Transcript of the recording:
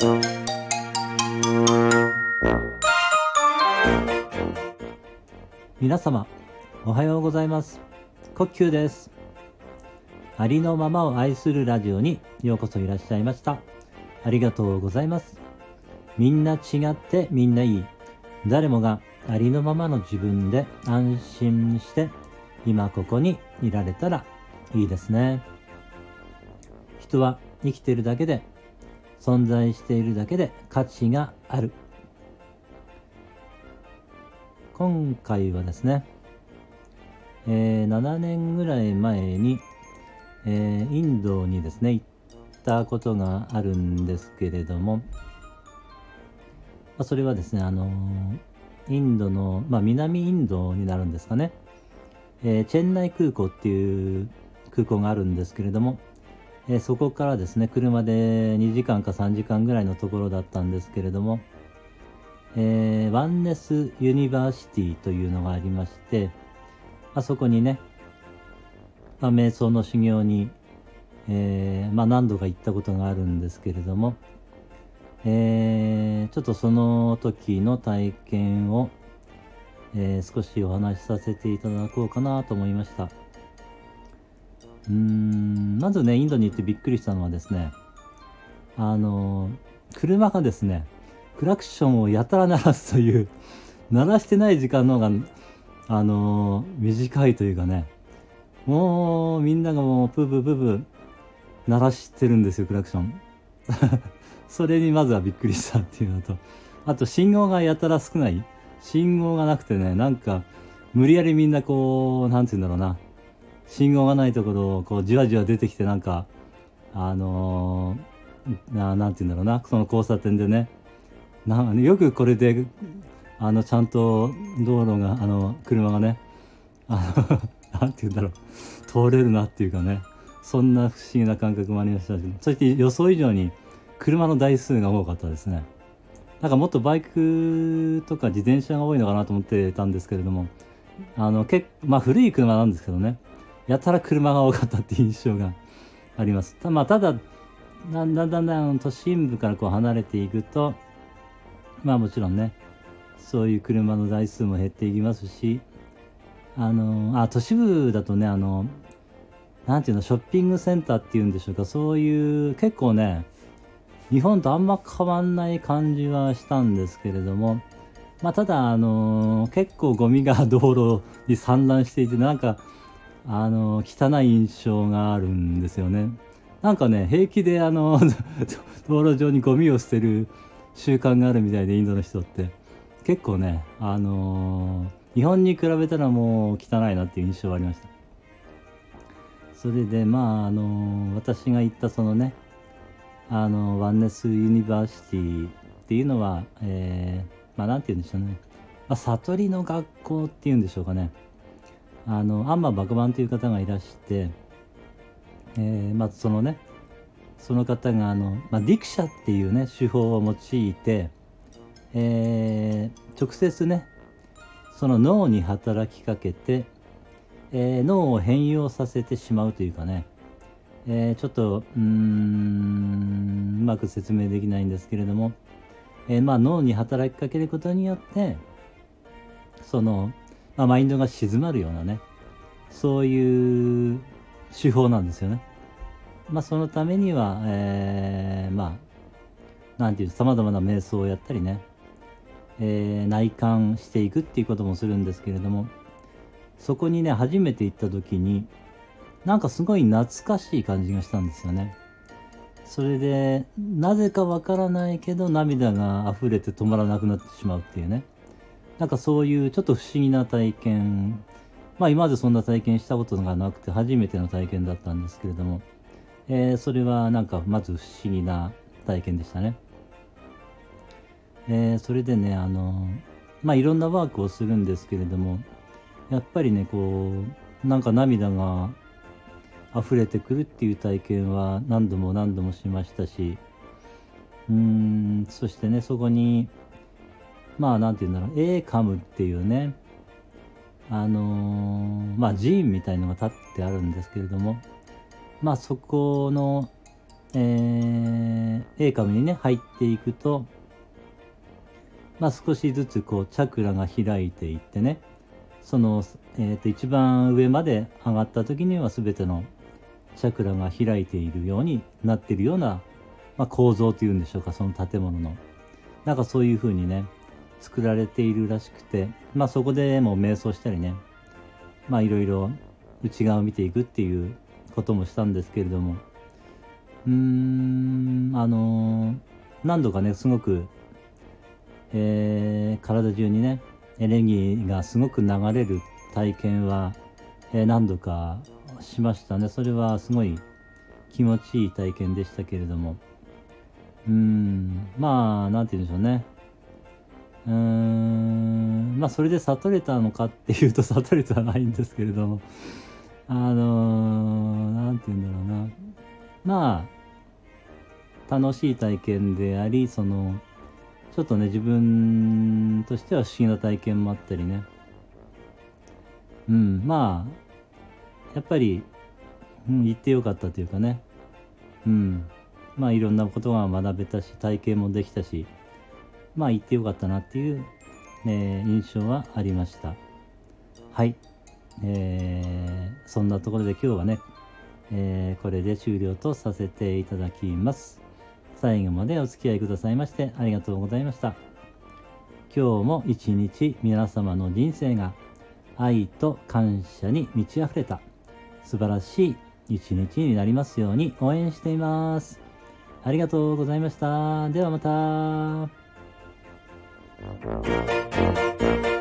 皆様おはようございます。呼吸です。ありのままを愛するラジオにようこそいらっしゃいました。ありがとうございます。みんな違ってみんないい。誰もがありのままの自分で安心して今ここにいられたらいいですね。人は生きてるだけで存在しているだけで価値がある。今回はですね、えー、7年ぐらい前に、えー、インドにですね行ったことがあるんですけれども、まあ、それはですねあのーインドの、まあ、南インドになるんですかね、えー、チェンナイ空港っていう空港があるんですけれども、え、そこからですね車で2時間か3時間ぐらいのところだったんですけれども、えー、ワンネスユニバーシティというのがありましてあそこにね、まあ、瞑想の修行に、えーまあ、何度か行ったことがあるんですけれども、えー、ちょっとその時の体験を、え、少しお話しさせていただこうかなと思いました。うーん、まずね、インドに行ってびっくりしたのはですね、あの、車がですね、クラクションをやたら鳴らすという、鳴らしてない時間の方が、あの短いというかね、もうみんながもうプープープープー鳴らしてるんですよ、クラクション。それにまずはびっくりしたっていうのと、あと信号がやたら少ない。信号がなくてね、なんか、無理やりみんなこう、なんて言うんだろうな。信号がないところを、こう、じわじわ出てきて、なんか、あのー、ななんて言うんだろうな、その交差点でね。なよくこれで、あの、ちゃんと道路が、あの、車がね、あの、なんて言うんだろう、通れるなっていうかね、そんな不思議な感覚もありましたし、そして予想以上に、車の台数が多かったですね。なんかもっとバイクとか自転車が多いのかなと思ってたんですけれども、あの、けまあ古い車なんですけどね、やたら車が多かったって印象があります。た,、まあ、ただ、だんだんだんだん都心部からこう離れていくと、まあもちろんね、そういう車の台数も減っていきますし、あの、あ、都市部だとね、あの、なんていうの、ショッピングセンターっていうんでしょうか、そういう結構ね、日本とあんま変わんない感じはしたんですけれども、まあ、ただ、あの、結構ゴミが道路に散乱していて、なんか、あの、汚い印象があるんですよね。なんかね、平気であの 道路上にゴミを捨てる習慣があるみたいで、インドの人って。結構ね、あの、日本に比べたらもう汚いなっていう印象はありました。それで、まあ、あの私が行ったそのね、あのワンネスユニバーシティっていうのは、えー、まあなんて言うんでしょうね、まあ、悟りの学校っていうんでしょうかねあのアンマ・バガヴァンという方がいらして、えー、まあそのねその方があの、まあ、ディクシャっていうね手法を用いて、えー、直接ねその脳に働きかけて、えー、脳を変容させてしまうというかねえ、ちょっとうーんうまく説明できないんですけれども、えー、まあ、脳に働きかけることによってその、まあ、マインドが静まるようなねそういう手法なんですよね。まあ、そのためには、えー、まあなんていうさまざまな瞑想をやったりね、えー、内観していくっていうこともするんですけれどもそこにね初めて行った時になんかすごい懐かしい感じがしたんですよね。それで、なぜかわからないけど涙が溢れて止まらなくなってしまうっていうね。なんかそういうちょっと不思議な体験。まあ今までそんな体験したことがなくて初めての体験だったんですけれども、えー、それはなんかまず不思議な体験でしたね。えー、それでね、あの、まあいろんなワークをするんですけれども、やっぱりね、こう、なんか涙が溢れてくるっていう体験は何度も何度もしましたしうーんそしてねそこにまあ何て言うんだろう A カムっていうねあのー、まあ寺院みたいのが立ってあるんですけれどもまあそこのえー、A カムにね、入っていくと、まあ少しずつこう、チャクラが開いていってね、その、えっ、ー、と、一番上まで上がった時には全てのチャクラが開いているようになっているような、まあ、構造というんでしょうか、その建物の。なんかそういう風にね、作られているらしくて、まあそこでもう瞑想したりね、まあいろいろ内側を見ていくっていうこともしたんですけれども、うーん、あのー、何度かね、すごく、えー、体中にね、エネルギーがすごく流れる体験は、えー、何度かしましたね。それはすごい気持ちいい体験でしたけれども、うーん、まあ、なんて言うんでしょうね。うーん、まあ、それで悟れたのかっていうと悟れてはないんですけれども、あのー、て言うんだろうな。まあ、楽しい体験であり、その、ちょっとね、自分としては不思議な体験もあったりね。うん、まあ、やっぱり、うん、行ってよかったというかね。うん。まあ、いろんなことが学べたし、体験もできたし、まあ、行ってよかったなっていう、えー、印象はありました。はい。えー、そんなところで今日はね、えー、これで終了とさせていただきます。最後までお付き合いくださいましてありがとうございました。今日も一日皆様の人生が愛と感謝に満ち溢れた素晴らしい一日になりますように応援しています。ありがとうございました。ではまた。thank you